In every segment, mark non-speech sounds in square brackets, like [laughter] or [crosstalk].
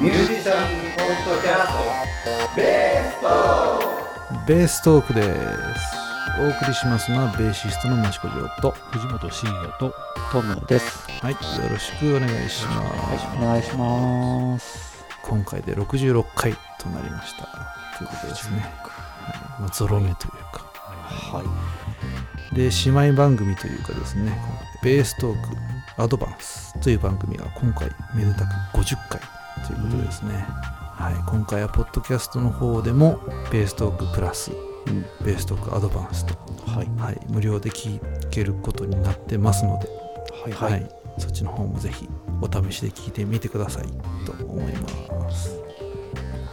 ミュージシャンポッドキャストベーストベーストークです。お送りしますのはベーシストの益子城と藤本慎也とトムです。はい。よろしくお願いします。お願い。します。今回で66回となりました。ということですね、はい。まあ、ゾロ目というか。はい。で姉妹番組というかですねベーストークアドバンスという番組が今回めでたく50回ということですね、はい、今回はポッドキャストの方でもベーストークプラスうん。ベーストークアドバンスと、はい。はい、無料で聞けることになってますので、はい。はいそっちの方もぜひお試しで聞いてみてくださいと思います、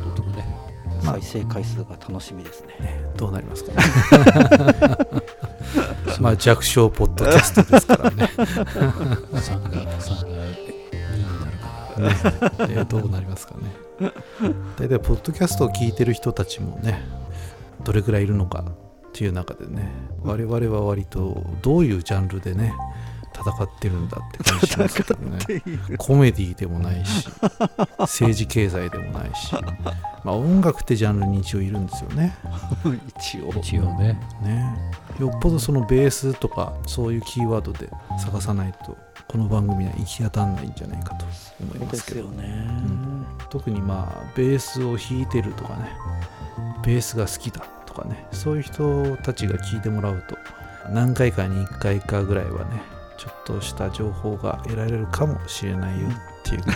とてもね再生回数が楽しみですね。ね、どうなりますかね [laughs] まあ弱小ポッドキャストですからねね [laughs] どうなりますかね。大体、ポッドキャストを聞いてる人たちもね、どれくらいいるのかっていう中でね、我々は割とどういうジャンルでね、戦ってるんだって感じしますけどね。コメディでもないし、政治経済でもないし、まあ音楽ってジャンルに一応いるんですよね。一応な。一応ねねよっぽどそのベースとかそういうキーワードで探さないと、この番組には行き当たらないんじゃないかと思いますけど。ね。ん。特にまあベースを弾いてるとかね。ベースが好きだとかね。そういう人たちが聞いてもらうと何回かに1回かぐらいはねちょっとした情報が得られるかもしれないよっていう感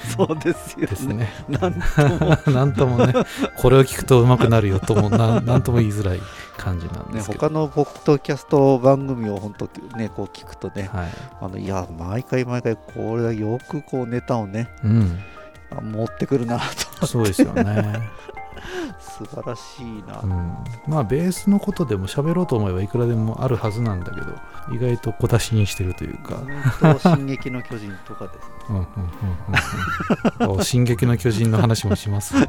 [laughs] そうですよじですね。なんとも。[laughs] なんともねこれを聞くと上手くなるよともな [laughs] なんとも言いづらい感じなんでね、すけど、他のポッドキャスト番組を本当ね、こう聞くとね、はい。あのいや、毎回毎回、これはよくこうネタをね、うん、あ持ってくるなと、そうですよね。[laughs] 素晴らしいな。うん、まあベースのことでも喋ろうと思えばいくらでもあるはずなんだけど意外と小出しにしてるというか進撃の巨人とかですね。うんうんうんうんうんお進撃の巨人の話もします。い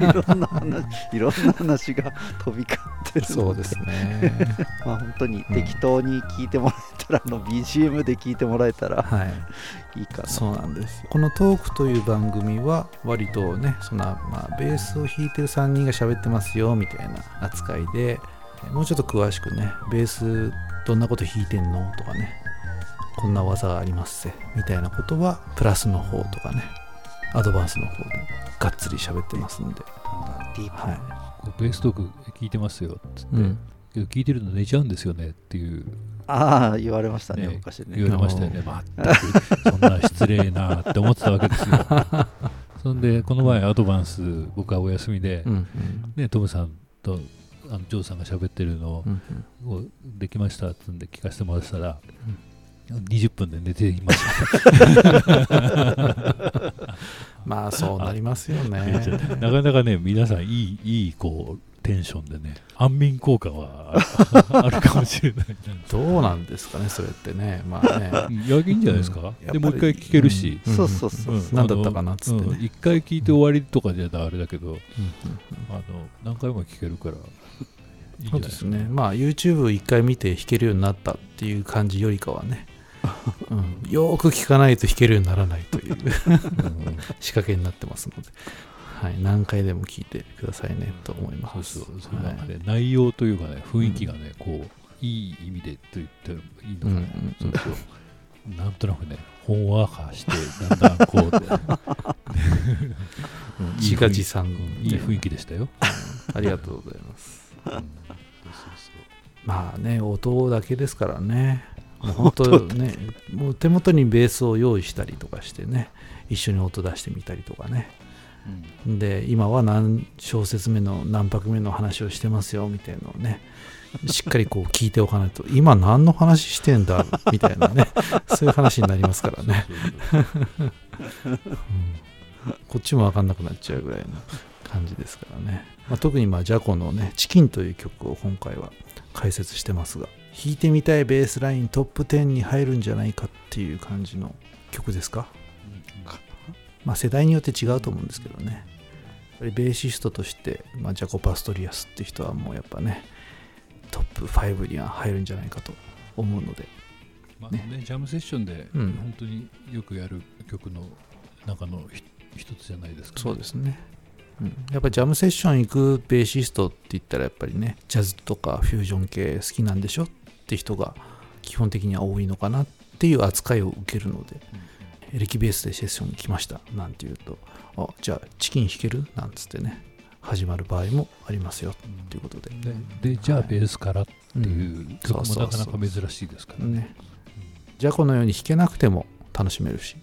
ろんな話、いろんな話が飛び交ってるそうですね。まあ本当に適当に聞いてもらえたら、あの BGM で聞いてもらえたらはい、いいかな。そうなんです。このトークという番組は割とね、そんなまあベースを弾いてる3人が喋ってますよみたいな扱いで、もうちょっと詳しくね、ベースどんなこと弾いてんの？とかね、こんな技がありますぜみたいなことはプラスの方とかね、アドバンスの方でがっつり喋ってますんで、ディープはこうベーストーク聞いてますよっつって、い。うん。けど聞いてるの寝ちゃうんですよねっていう、ああ、言われましたね、ね。昔ね。言われましたよね。まったく。そんな失礼なって思ってたわけですよ [laughs] そんでこの前アドバンス僕はお休みで、ね、トムさんとあのジョーさんが喋ってるのをできましたっつんで聞かせてもらったら、20分で寝ていました。[laughs] まあそうなりますよね。[laughs] なかなかね皆さんいいいいこうテンションでね安眠効果はあるかもしれない [laughs] どうなんですかね、それってね。まあね。[laughs] いやいいんじゃないですか、うん。でもう一回聞けるし、うん。そうそうそう。う。ん。何だったかなっつってね。あのうん。一回聞いて終わりとかじゃあれだけど、うん。うん。あの何回も聞けるからいいそうですね。まあ YouTube 一回見て弾けるようになったっていう感じよりかはね、[laughs] うん、よーく聞かないと弾けるようにならないという仕掛けになってますので、はい、何回でも聞いてくださいねと思いそうます。そうそう、はいなんかね内容というかね雰囲気がね、こういい意味でと言ってもいいのかね、うんうんうん。そうそう。なんとなくねほんわかしてだんだんこううん [laughs] 自画自賛いい雰囲気でしたよ、ありがとうございます。うん。そうそうまあね、音だけですからね。本当ね、もう手元にベースを用意したりとかしてね、一緒に音出してみたりとかね。うんで、今は何小節目の何拍目の話をしてますよみたいなのをね、しっかりこう聞いておかないと、今何の話してんだみたいなね、そういう話になりますからね。うん。こっちも分かんなくなっちゃうぐらいの感じですからね、まあ、特にまあジャコのね「チキン」という曲を今回は解説してますが弾いてみたいベースライントップ10に入るんじゃないかっていう感じの曲ですか？まあ世代によって違うと思うんですけどね。やっぱりベーシストとして、まあ、ジャコ・パストリアスって人はもうやっぱねトップ5には入るんじゃないかと思うので。まあねジャムセッションでうん。本当によくやる曲の中のひ一つじゃないですか、ね、そうですね、うん、やっぱジャムセッション行くベーシストって言ったらやっぱりねジャズとかフュージョン系好きなんでしょって人が基本的には多いのかなっていう扱いを受けるので、エレキベースでセッションに来ました。なんて言うとあじゃあチキン弾ける？なんつってね始まる場合もありますよ。ということで、ででじゃあベースからってうんいう曲もなかなか珍しいですからね。ね。じゃこのように弾けなくても楽しめるし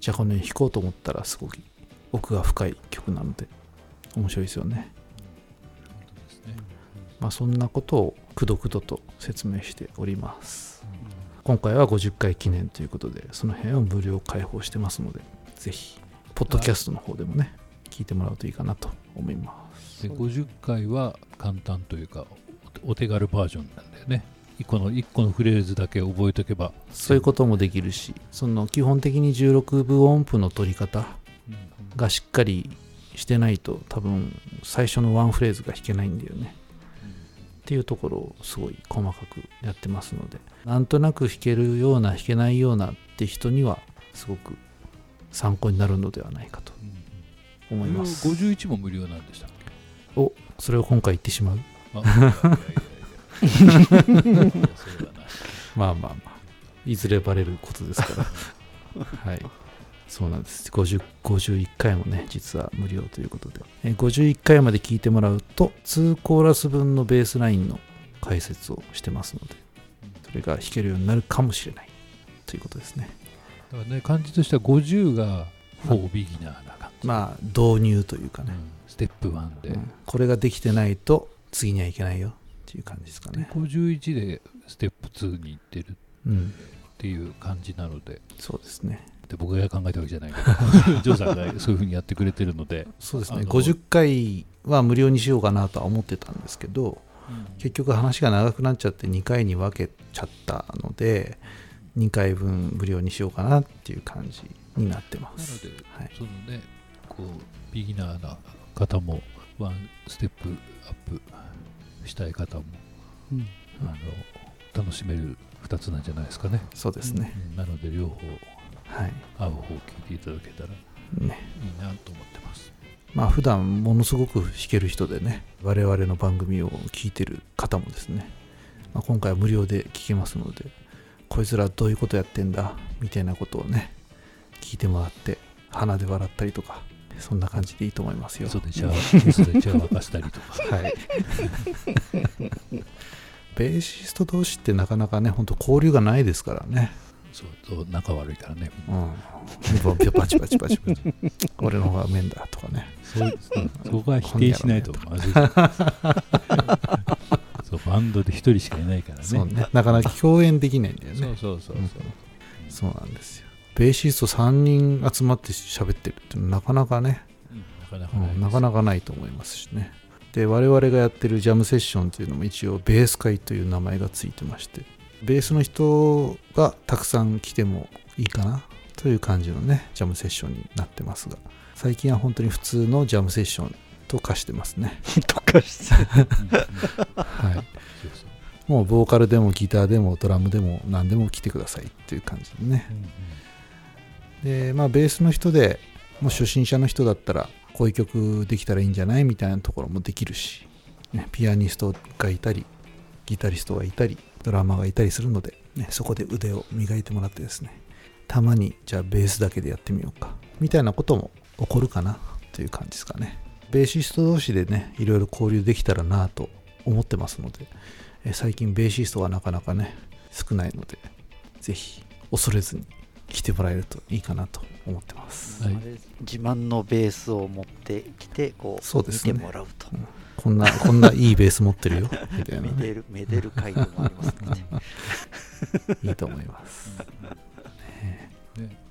じゃこのように弾こうと思ったらすごく奥が深い曲なので面白いですよね。まあそんなことをくどくどと説明しております今回は50回記念ということでその辺を無料開放してますのでぜひポッドキャストの方でもね聞いてもらうといいかなと思います。で50回は簡単というかお手軽バージョンなんだよね。1個の一個のフレーズだけ覚えとけば。そういうこともできるしその基本的に16分音符の取り方がしっかりしてないと多分最初のワンフレーズが弾けないんだよねっていうところをすごい細かくやってますのでなんとなく弾けるような弾けないようなって人にはすごく参考になるのではないかと思います。51も無料なんでしたおそれを今回言ってしまう？[laughs] まあまあまあ。いずれバレることですから。[laughs] はいそうなんです。50 51回もね実は無料ということで。え51回まで聞いてもらうと2コーラス分のベースラインの解説をしてますのでそれが弾けるようになるかもしれないということですね。だからね感じとしては50がフォービギナーな感じ、まあ導入というかね、うん。ステップ1で、うん。これができてないと次にはいけないよっていう感じですかでね51でステップ2に行ってるっうん。ていう感じなので。そうですねで僕が考えたわけじゃないけど [laughs] ジョーさんがそういうふうにやってくれてるので、そうですね。あの50回は無料にしようかなとは思ってたんですけど結局話が長くなっちゃって2回に分けちゃったので2回分無料にしようかなっていう感じになってまなのす。で、はい。そのねこうビギナーな方もワンステップアップしたい方も、うん。あの楽しめる2つなんじゃないですかね、そうですね。うん。なので両方はい。合う方を聞いていただけたらいいね。なと思ってますまあ普段ものすごく弾ける人でね、我々の番組を聞いてる方もですね、まあ、今回は無料で聞けますので、こいつらどういうことやってんだみたいなことをね、聞いてもらって、鼻で笑ったりとか、そんな感じでいいと思いますよ。嘘で茶嘘で茶沸かしたりとか [laughs] はい。ベーシスト同士ってなかなかね、本当交流がないですからね。そうと仲悪いからねみんなうん。バチバチバチバチ。俺の方が面だとかね。そうそうそこは否定しないとまずいそうバンドで一人しかいないからねね。なかなか共演できないんだよね。そうそうそうそうそうなんですよ。ベーシスト3人集まって喋ってるっていうのはなかなかね、うんなかなかなかなかないと思いますしね。で、我々がやってるジャムセッションっていうのも一応ベース会という名前がついてまして、ベースの人がたくさん来てもいいかなという感じのね、ジャムセッションになってますが、最近は本当に普通のジャムセッションと化してますね。[laughs] とかして [laughs] はい。もうボーカルでもギターでもドラムでも何でも来てくださいっていう感じでね。うんうんでまあベースの人でもう初心者の人だったらこういう曲できたらいいんじゃないみたいなところもできるし、ね、ピアニストがいたりギタリストがいたりドラマーがいたりするので、ね、そこで腕を磨いてもらってですねたまにじゃあベースだけでやってみようかみたいなことも起こるかなという感じですかね。ベーシスト同士でねいろいろ交流できたらなと思ってますのでえ最近ベーシストがなかなかね少ないのでぜひ恐れずに来てもらえるといいかなと思ってます、はい。自慢のベースを持ってきてこうそうですね。見てもらうと、こんなこんな [laughs] いいベース持ってるよ。みたいな。ねめでるめでる回でもありますので [laughs] いいと思います。ね。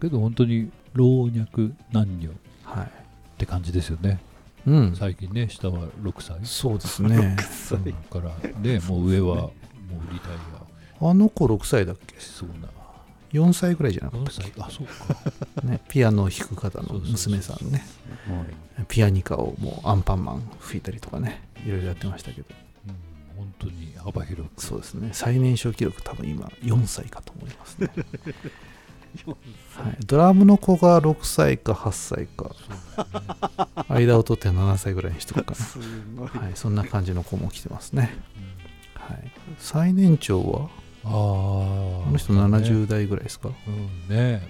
けど本当に老若男女。っはい。て感じですよね。うん。最近ね下は6歳。そうですね。からねもう上はもうリタイあの子6歳だっけ？そうな4歳ぐらいじゃなかっ4たっ歳？あそうか。け、[laughs] ね、ピアノを弾く方の娘さんね。ピアニカをもうアンパンマン吹いたりとかねいろいろやってましたけど。うん。本当に幅広く。そうですね。最年少記録多分今4歳かと思いますね。[laughs] はい、ドラムの子が6歳か8歳か。間を取って7歳ぐらいにしとくかな、はい、そんな感じの子も来てますね、はい、最年長は？あの人70代ぐらいですか、うんね。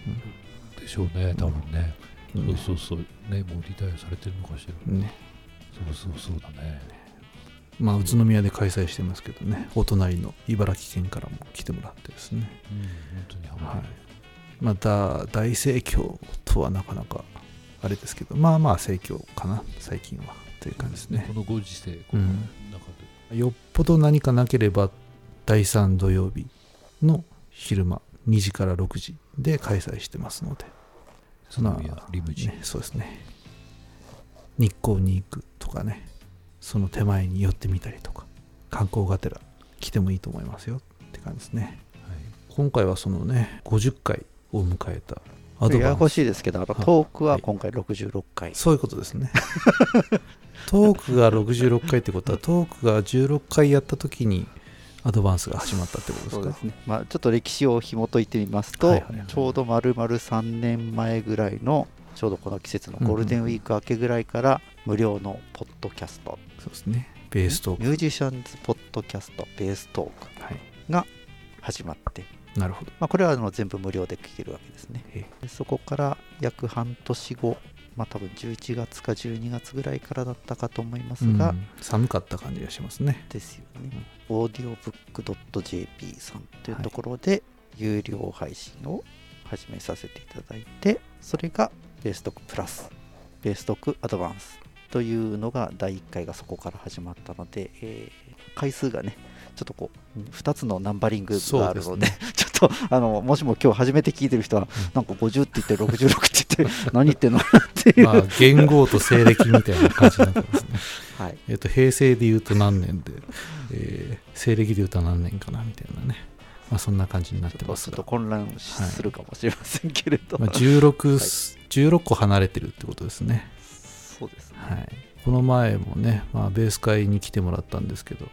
でしょうね多分ね、うん。そうそうそう。ねもうリタイアされてるのかしら。ね。そうそうそうだね。まあ宇都宮で開催してますけどね。お隣の茨城県からも来てもらってですね、うん本当にハマはい。る、また大盛況とはなかなかあれですけどまあまあ盛況かな最近は。という感じですね。このご時世このうん。中で、よっぽど何かなければ第3土曜日の昼間2時から6時で開催してますので。宇都宮リムジ。ン、ね、そうですね。日光に行くとかねその手前に寄ってみたりとか観光がてら来てもいいと思いますよって感じですね。はい。今回はそのね50回を迎えたアドややこしいですけどあのはい。トークは今回66回、そういうことですね。[laughs] トークが66回ってことはトークが16回やった時にアドバンスが始まったってことですか？ですね、まあ、ちょっと歴史を紐解いてみますと、はいはいはいちょうど丸々3年前ぐらいのちょうどこの季節のゴールデンウィーク明けぐらいから無料のポッドキャスト、そうですね。ベーストーク。ミュージシャンズポッドキャストベーストークはい。始まって、なるほど。まあ、これはあの全部無料で聞けるわけですね。え。でそこから約半年後まあ多分11月か12月ぐらいからだったかと思いますが、うん。寒かった感じがしますね。ですよね、オーディオブックドット JP さんというところで有料配信を始めさせていただいてそれがベーストックプラスベーストックアドバンスというのが第1回がそこから始まったので、えー回数がねちょっとこう2つのナンバリングがあるのでそうちょっとあのもしも今日初めて聞いてる人は、なんか50って言って66って言って [laughs] 何言ってんのっていう、まあ元号と西暦みたいな感じになってますね。[laughs] はい、えっと平成で言うと何年で、えー西暦で言うと何年かなみたいなね。まあそんな感じになっちょっとちょっと混乱しするかもしれませんけれど、まあ、16, 16個離れてるってことですね。そうですね、はい、この前もね、まあ、ベース会に来てもらったんですけど、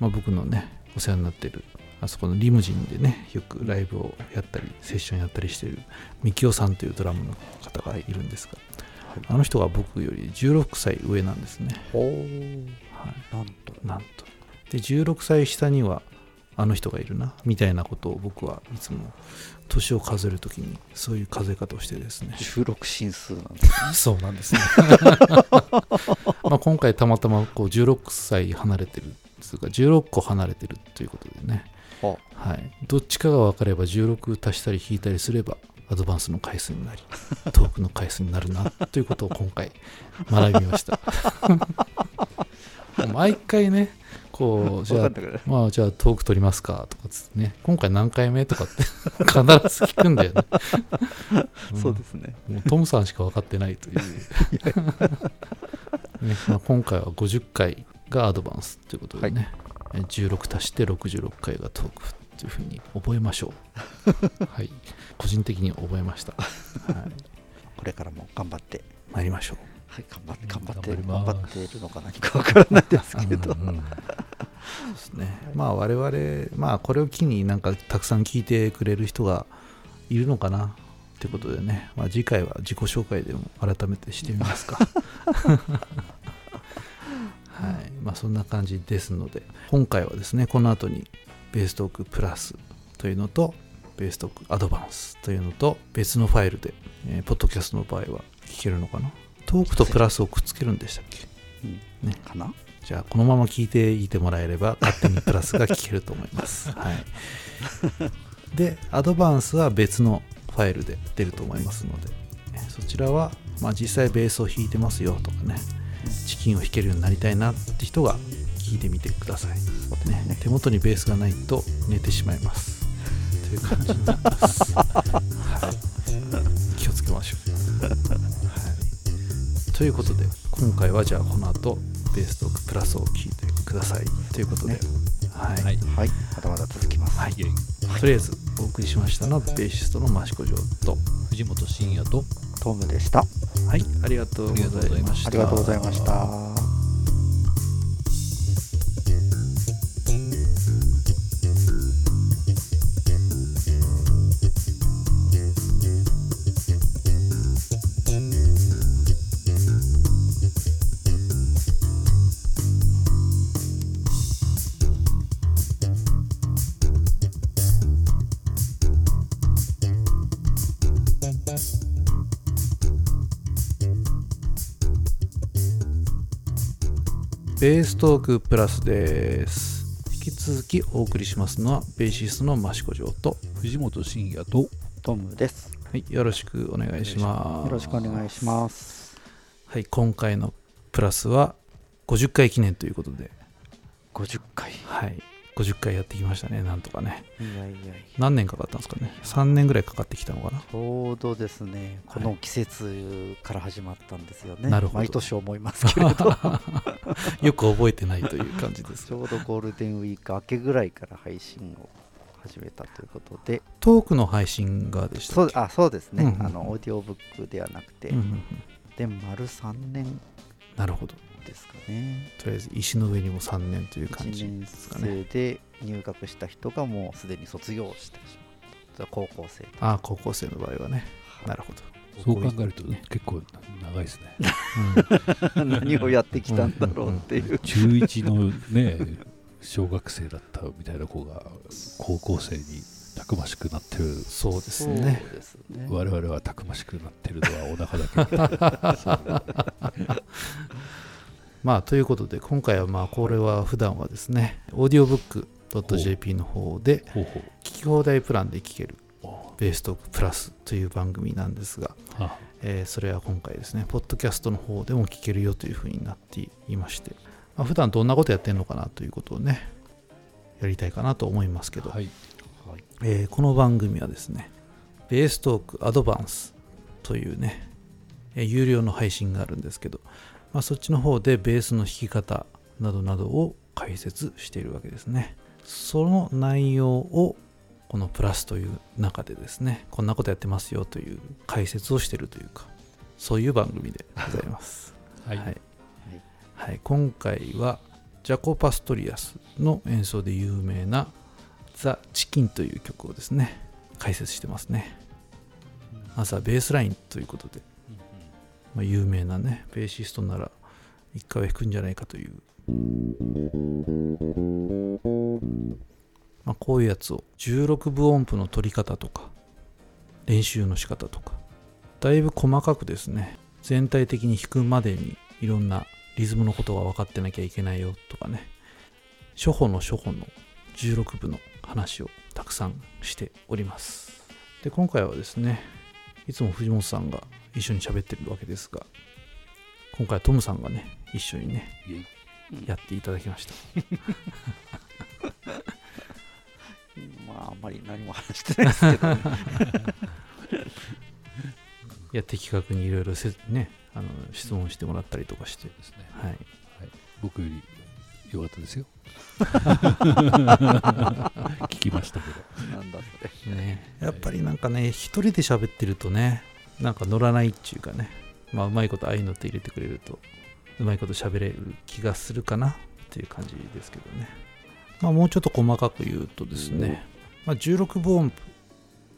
まあ、僕のねお世話になってるあそこのリムジンでねよくライブをやったりセッションやったりしてるミキオさんというドラムの方がいるんですが、あの人が僕より16歳上なんですね、おおはい、なんと。なんと。で16歳下にはあの人がいるなみたいなことを僕はいつも年を数えるときにそういう数え方をしてですね。16進数なんですね。[laughs] そうなんですね。[laughs] まあ今回たまたまこう16歳離れてるつうか16個離れてるということでね、あはい、どっちかが分かれば16足したり引いたりすればアドバンスの回数になり [laughs] トークの回数になるなということを今回学びました。[laughs] 毎回ねこうじゃあまあじゃあトーク取りますかとかつってね今回何回目とかって必ず聞くんだよね。ん [laughs] そうですね。もうトムさんしか分かってないという、ねまあ、今回は50回がアドバンスということでね、え16足して66回がトークというふうに覚えましょう。[laughs] はい。個人的に覚えました、[laughs] はい、これからも頑張って参りましょう。はい頑張って頑張って頑張っているのか何かわからないですけど。うんうん。そうですね。まあ我々まあこれを機になんかたくさん聞いてくれる人がいるのかなってことでね、まあ、次回は自己紹介でも改めてしてみますか [laughs] はい。まあそんな感じですので今回はですねこの後にベーストークプラスというのとベーストークアドバンスというのと別のファイルで、えーポッドキャストの場合は聞けるのかな？トークとプラスをくっつけるんでしたっけ？うん。ね。かな？じゃあこのまま聞いていてもらえれば勝手にプラスが聞けると思います。[laughs] はい、でアドバンスは別のファイルで出ると思いますのでえそちらは、まあ、実際ベースを弾いてますよとかねチキンを弾けるようになりたいなって人が聞いてみてください。ね、手元にベースがないと寝てしまいます。という感じになります。はい、気をつけましょう。はい、ということで今回はじゃあこの後ベーストークプラスを聞いてください。ということで、ねはいはい。はい。まだまだ続きます。はい。とりあえずお送りしましたのはベーシストの益子城と藤本慎也とトムでした。はいありがとうございました。ありがとうございましたベーストークプラスです引き続きお送りしますのはベーシストの益子城と、藤本慎也とトムです。はい、よろしくお願いしますよろしくお願いします。はい今回のプラスは50回記念ということで50回。はい50回やってきましたねなんとかね。いやいやいや。何年かかったんですかね。3年ぐらいかかってきたのかな。ちょうどですね、この季節から始まったんですよね。なるほど。毎年思いますけれど、[laughs] よく覚えてないという感じですちょうどゴールデンウィーク明けぐらいから配信を始めたということで、トークの配信がでしたそうあそうですね、うんうんあのオーディオブックではなくて、うんうんうん。で丸3年。なるほどですかね。とりあえず石の上にも3年という感1じ年ですかね生で入学した人がもうすでに卒業してしまった。高校生と。ああ高校生の場合はねなるほどそう考えるとね結構長いですね [laughs] 何をやってきたんだろうっていう。中1のね小学生だったみたいな子が高校生にたくましくなってるそうですそうねですね。我々はたくましくなってるのはお腹だけ [laughs] まあということで今回はまあこれは普段はですねオーディオブック .jp の方で聞き放題プランで聞けるベーストークプラスという番組なんですが、あえーそれは今回ですねポッドキャストの方でも聞けるよというふうになっていまして、まあ、普段どんなことやってるのかなということをねやりたいかなと思いますけど、はい。はい。えーこの番組はですね、ベーストークアドバンスというね、えー有料の配信があるんですけど、まあ、そっちの方でベースの弾き方などなどを解説しているわけですね。その内容をこのプラスという中でですね、こんなことやってますよという解説をしているというか、そういう番組でございます。[laughs] はい、はい。はい、今回はジャコ・パストリアスの演奏で有名な「ザ・チキン」という曲をですね解説してますね。まずはベースラインということで、まあ、有名なねベーシストなら一回は弾くんじゃないかという、まあ、こういうやつを16分音符の取り方とか練習の仕方とかだいぶ細かくですね。全体的に弾くまでにいろんなリズムのことが分かってなきゃいけないよとかね。初歩の初歩の16部の話をたくさんしております。で今回はですねいつも藤本さんが一緒に喋ってるわけですが今回はトムさんがね一緒にねやっていただきました。[laughs] まあ、あんまり何も話してないですけど、ね、[laughs] や的確にいろいろせねあの質問してもらったりとかして。ですね。はい。僕より良かったですよ聞きましたけど。なんだそれ。ね、やっぱりなんかね一人で喋ってるとねなんか乗らないっていうかね。まあうまいことああいうのって入れてくれるとうまいこと喋れる気がするかなっていう感じですけどね。まあもうちょっと細かく言うとですね、まあ、16分音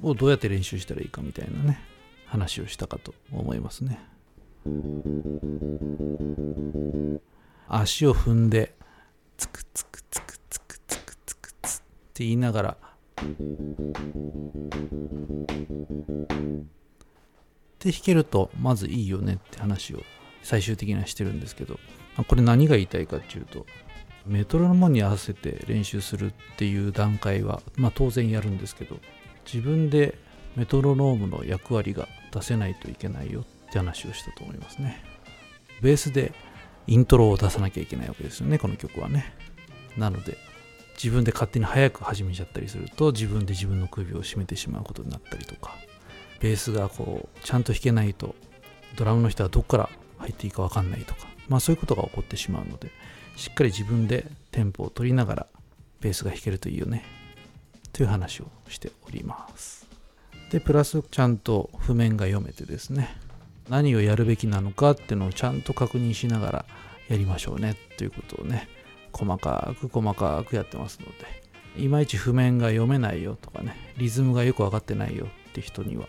符をどうやって練習したらいいかみたいなね話をしたかと思いますね。足を踏んでつくつくつくつくつくつくつって言いながらで弾けるとまずいいよねって話を最終的にはしてるんですけどこれ何が言いたいかっていうとメトロノームに合わせて練習するっていう段階は、まあ、当然やるんですけど自分でメトロノームの役割が出せないといけないよって話をしたと思いますねベースでイントロを出さなきゃいけないわけですよねこの曲はね。なので自分で勝手に早く始めちゃったりすると自分で自分の首を絞めてしまうことになったりとかベースがこうちゃんと弾けないとドラムの人はどこから入っていいか分かんないとかまあそういうことが起こってしまうのでしっかり自分でテンポを取りながらベースが弾けるといいよねという話をしております。でプラスちゃんと譜面が読めてですね何をやるべきなのかっていうのをちゃんと確認しながらやりましょうねということをね細かく細かくやってますのでいまいち譜面が読めないよとかねリズムがよく分かってないよって人には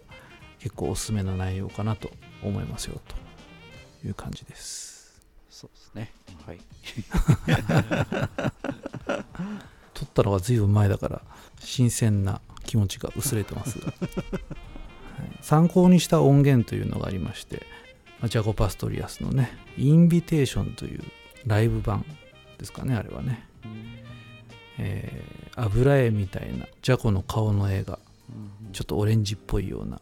結構おすすめな内容かなと思いますよという感じですそうですね。はい。[laughs] 撮ったのが随分前だから新鮮な気持ちが薄れてますが、はい参考にした音源というのがありましてまあジャコ・パストリアスのね「インビテーション」というライブ版ですかねあれはね、えー油絵みたいなジャコの顔の絵がちょっとオレンジっぽいような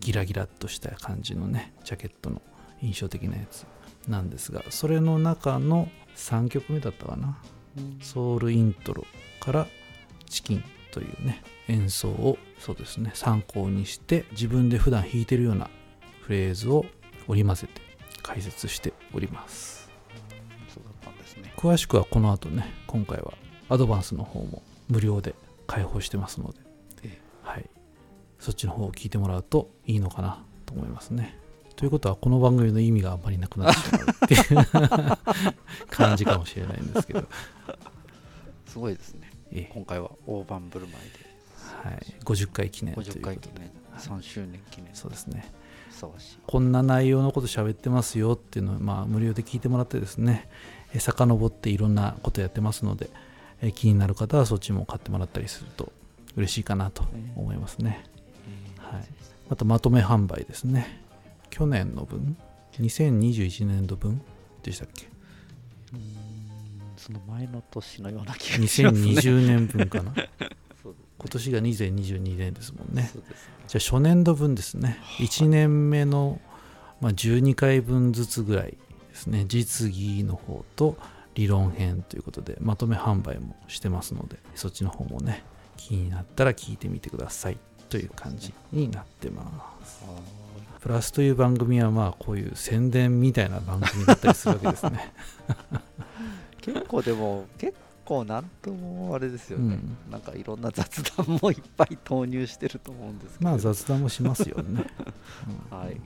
ギラギラっとした感じのねジャケットの印象的なやつなんですがそれの中の3曲目だったかな。ソウルイントロからチキンというね演奏をそうですね。参考にして自分で普段弾いてるようなフレーズを織り交ぜて解説しております。そうだったんですね。詳しくはこの後ね今回はアドバンスの方も無料で開放してますので、えはい、そっちの方を聞いてもらうといいのかなと思いますね。ということはこの番組の意味があんまりなくなってしまうっていう [laughs] 感じかもしれないんですけど、すごいですね。ええ。今回は大盤振る舞いではい、50回記念ということ50で回記念。3周年記念。そうですね。こんな内容のこと喋ってますよっていうのを、まあ、無料で聞いてもらってですね、え遡っていろんなことやってますので、え気になる方はそっちも買ってもらったりすると嬉しいかなと思いますね。はい、また。まとめ販売ですね。去年の分、2021年度分でしたっけ？その前の年のような気がしますね ?2020 年分かな今年が2022年ですもんね。ねじゃあ初年度分ですね、1年目の、まあ、12回分ずつぐらいですね、実技の方と理論編ということで、まとめ販売もしてますので、そっちの方もね、気になったら聞いてみてくださいという感じになってます。プラスという番組は、まあ、こういう宣伝みたいな番組だったりするわけですね。結構でも結構なんともあれですよね、うん。なんかいろんな雑談もいっぱい投入してると思うんですけど。まあ、雑談もしますよね。[laughs] うん。はい。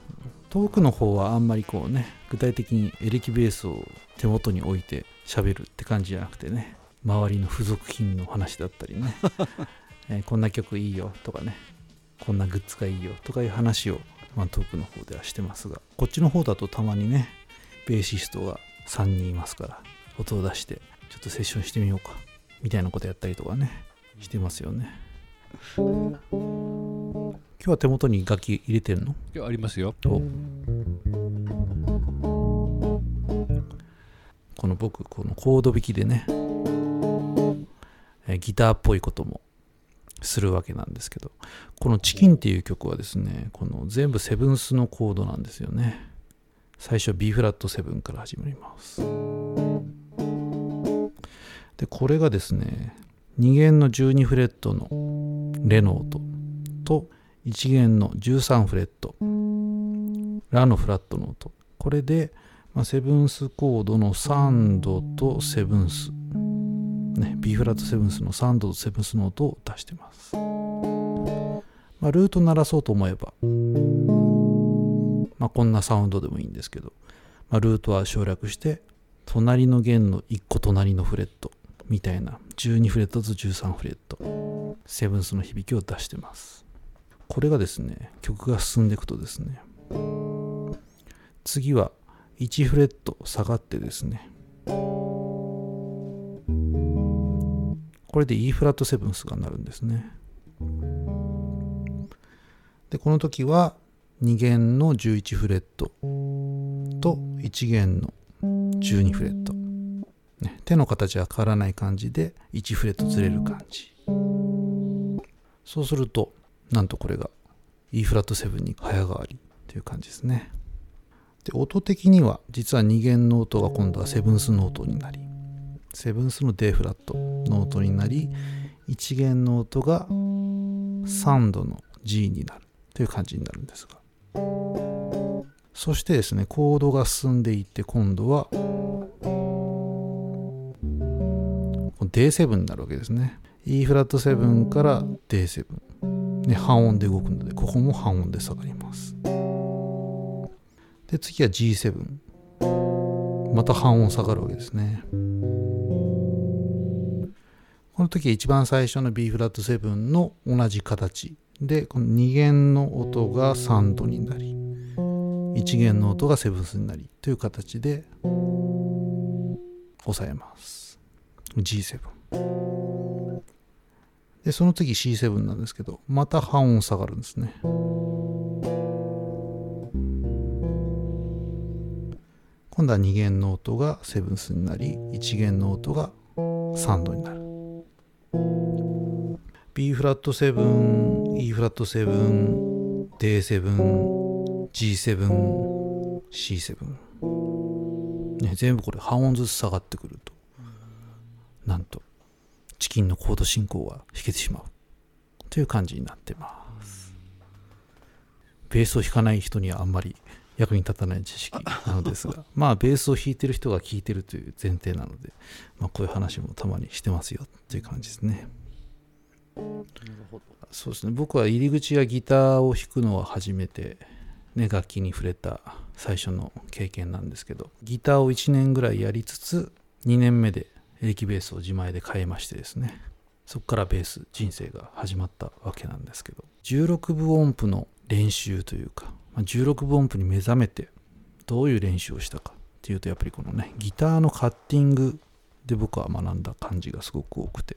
トークの方はあんまりこうね具体的にエレキベースを手元に置いて喋るって感じじゃなくてね周りの付属品の話だったりね、[laughs] えーこんな曲いいよとかね。こんなグッズがいいよとかいう話を、まあ、トークの方ではしてますがこっちの方だとたまにねベーシストが3人いますから音を出してちょっとセッションしてみようか。みたいなことやったりとかね。してますよね。今日は手元に楽器入れてるの？今日ありますよ。お。この僕このコード弾きでね、えーギターっぽいこともするわけなんですけどこの「チキン」っていう曲はですねこの全部セブンスのコードなんですよね。最初 B フラット7から始まりますでこれがですね2弦の12フレットのレの音と1弦の13フレットラのフラットの音これで、まあ、セブンスコードの3度とセブンス、ね、B フラットセブンスの3度とセブンスの音を出してます、まあ、ルート鳴らそうと思えば、まあ、こんなサウンドでもいいんですけど、まあ、ルートは省略して隣の弦の1個隣のフレット。みたいな。12フレットと13フレット。セブンスの響きを出してます。これがですね曲が進んでいくとですね次は1フレット下がってですねこれで E フラットセブンスが鳴るんですね。でこの時は2弦の11フレットと1弦の12フレット、手の形は変わらない感じで1フレットずれる感じ。そうするとなんとこれが E フラット7に早変わりという感じですね。で音的には実は2弦の音が今度はセブンスの音になりセブンスの D フラットの音になり1弦の音が3度の G になるという感じになるんですが。そしてですねコードが進んでいって今度は D7 になるわけですね。E フラット7から D7 ね、半音で動くのでここも半音で下がります。で次は G7 また半音下がるわけですね。この時は一番最初の B フラット7の同じ形。でこの2弦の音が3度になり1弦の音がセブンスになりという形で押さえます G7 で、その次 C7 なんですけど、また半音下がるんですね。今度は2弦の音がセブンスになり1弦の音が3度になる。B フラット7 E フラット7 D7 G7 C7、ね、全部これ半音ずつ下がってくる。なんとチキンのコード進行が弾けてしまう。という感じになってます。ベースを弾かない人にはあんまり役に立たない知識なのですが [laughs] まあベースを弾いてる人が聴いてるという前提なので、まあ、こういう話もたまにしてますよ。っていう感じですね。そうですね。僕は入り口やギターを弾くのは初めて、ね、楽器に触れた最初の経験なんですけどギターを1年ぐらいやりつつ2年目でエレキベースを自前で買いましてですねそこからベース人生が始まったわけなんですけど16分音符の練習というかま16分音符に目覚めてどういう練習をしたかっていうとやっぱりこのねギターのカッティングで僕は学んだ感じがすごく多くて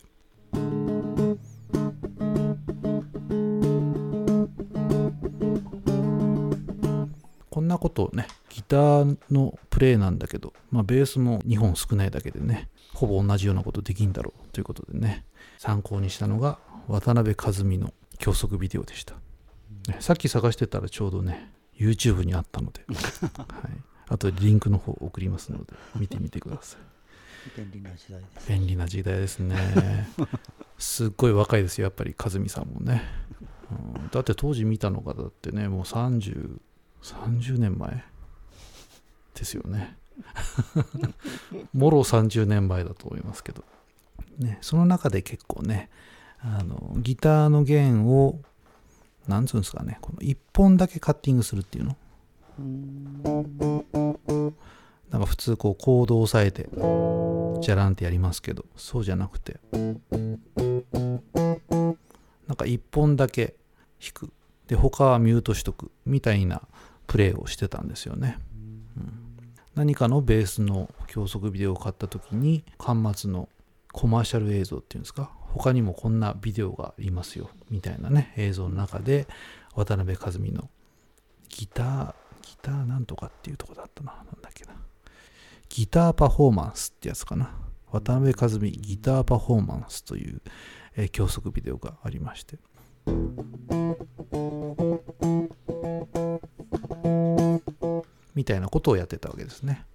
ことをねギターのプレイなんだけど、まあ、ベースも2本少ないだけでねほぼ同じようなことできんだろうということでね参考にしたのが渡辺和美の教則ビデオでした、ねさっき探してたらちょうどね YouTube にあったので、[laughs] はい、あとリンクの方送りますので見てみてください。便利な時代です便利な時代ですね。すっごい若いですよやっぱり和美さんもね、うん。だって当時見たのがだってねもう30年前ですよね。もろ30年前だと思いますけど、ね、その中で結構ねあのギターの弦をなんつうんですかねこの1本だけカッティングするっていうの？なんか普通こうコードを押さえてじゃらんってやりますけどそうじゃなくて。なんか1本だけ弾く。で他はミュートしとくみたいなプレイをしてたんですよね、うん。何かのベースの教則ビデオを買った時に端末のコマーシャル映像っていうんですか？他にもこんなビデオがありますよ。みたいなね映像の中で渡辺和美のギターギターなんとかっていうとこだったな。なんだっけな。ギターパフォーマンスってやつかな。渡辺和美ギターパフォーマンスという、えー教則ビデオがありまして。みたいなことをやってたわけですね。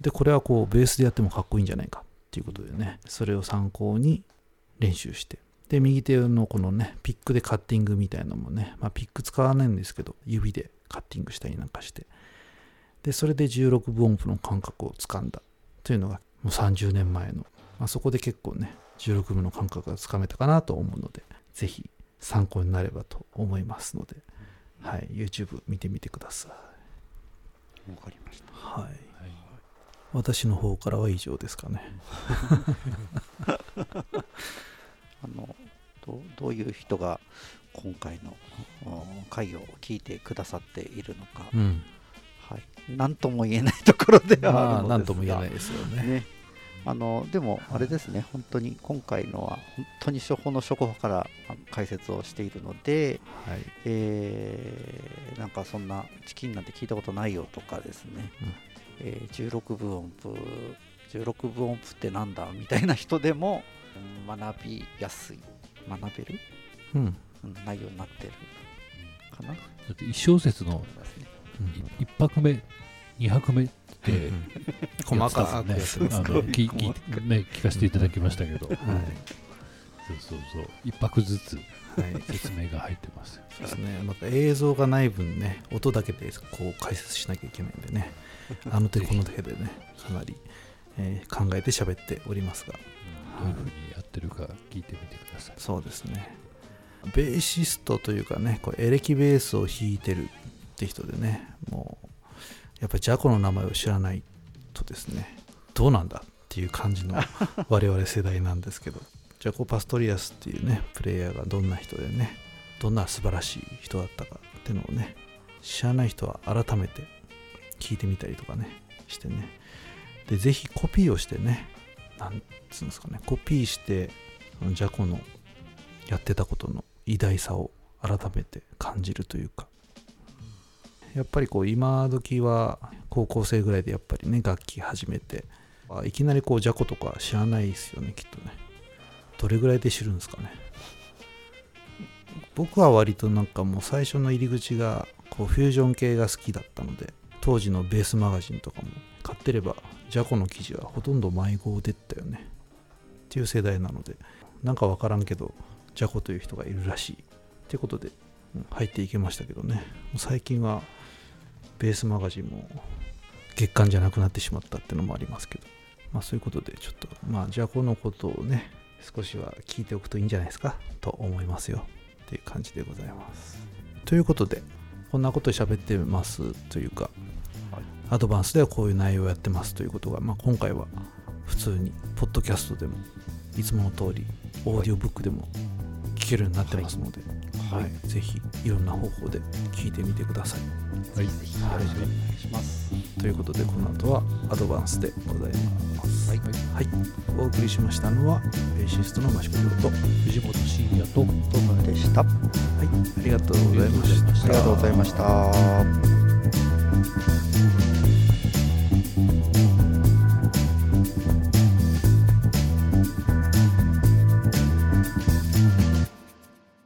でこれはこうベースでやってもかっこいいんじゃないか。っていうことでね。それを参考に練習して。で右手のこのねピックでカッティングみたいなのもね、まあ、ピック使わないんですけど指でカッティングしたりなんかして。でそれで16分音符の感覚をつかんだ。というのがもう30年前の、まあ、そこで結構ね16分の感覚がつかめたかなと思うのでぜひ参考になればと思いますので、はい、YouTube 見てみてください。わかりました。はい。私の方からは以上ですかね。[laughs] あのどうどういう人が今回のうん会を聞いてくださっているのか、うん。はい、何とも言えないところではまああるのですが、何とも言えないですよね。ねあのでもあれですね、本当に今回のは本当に初歩の初歩からあ解説をしているので、はい。えーなんかそんなチキンなんて聞いたことないよとかですね、えー16分音符16分音符ってなんだみたいな人でもうん学びやすい。学べる、うん。うん内容になってる。かな。だって1小節の思いますね。1拍目2拍目細かくねあの聞聞ね聞かせていただきましたけど、そうそうそう。1拍ずつはい。説明が入ってますそうですね。また映像がない分ね音だけでこう解説しなきゃいけないんでね。あの手この手でねかなり、えー考えて喋っておりますが。どういうふうにやってるか聞いてみてください。そうですね。ベーシストというかねこうエレキベースを弾いてるって人でねもうやっぱりジャコの名前を知らないとですねどうなんだっていう感じの [laughs] 我々世代なんですけどジャコ・パストリアスっていうねプレイヤーがどんな人でねどんな素晴らしい人だったかっていうのをね知らない人は改めて聞いてみたりとかねしてね。でぜひコピーをしてねなんつうんですかねコピーしてそのジャコのやってたことの偉大さを改めて感じるというかやっぱりこう今時は高校生ぐらいでやっぱりね楽器始めて。いきなりこうジャコとか知らないですよねきっとね。どれぐらいで知るんですかね。僕は割となんかもう最初の入り口がこうフュージョン系が好きだったので当時のベースマガジンとかも買ってればジャコの記事はほとんど迷子でったよね。っていう世代なのでなんかわからんけどジャコという人がいるらしい。ってことでうん入っていけましたけどね。最近はベースマガジンも月間じゃなくなってしまったってのもありますけど。まあそういうことでちょっとまあジャコのことをね少しは聞いておくといいんじゃないですか？と思いますよっていう感じでございます。ということでこんなこと喋ってますというか、アドバンスではこういう内容をやってますということが、まあ、今回は普通にポッドキャストでもいつもの通りオーディオブックでも聞けるようになってますので、はいぜひいろんな方法で聞いてみてください。はい。よろしくお願いします。ということでこの後はアドバンスでございます。はい。はい、お送りしましたのはベーシストの益子亮と藤本慎也とトムでした。あはい。ありがとうございました。ありがとうございました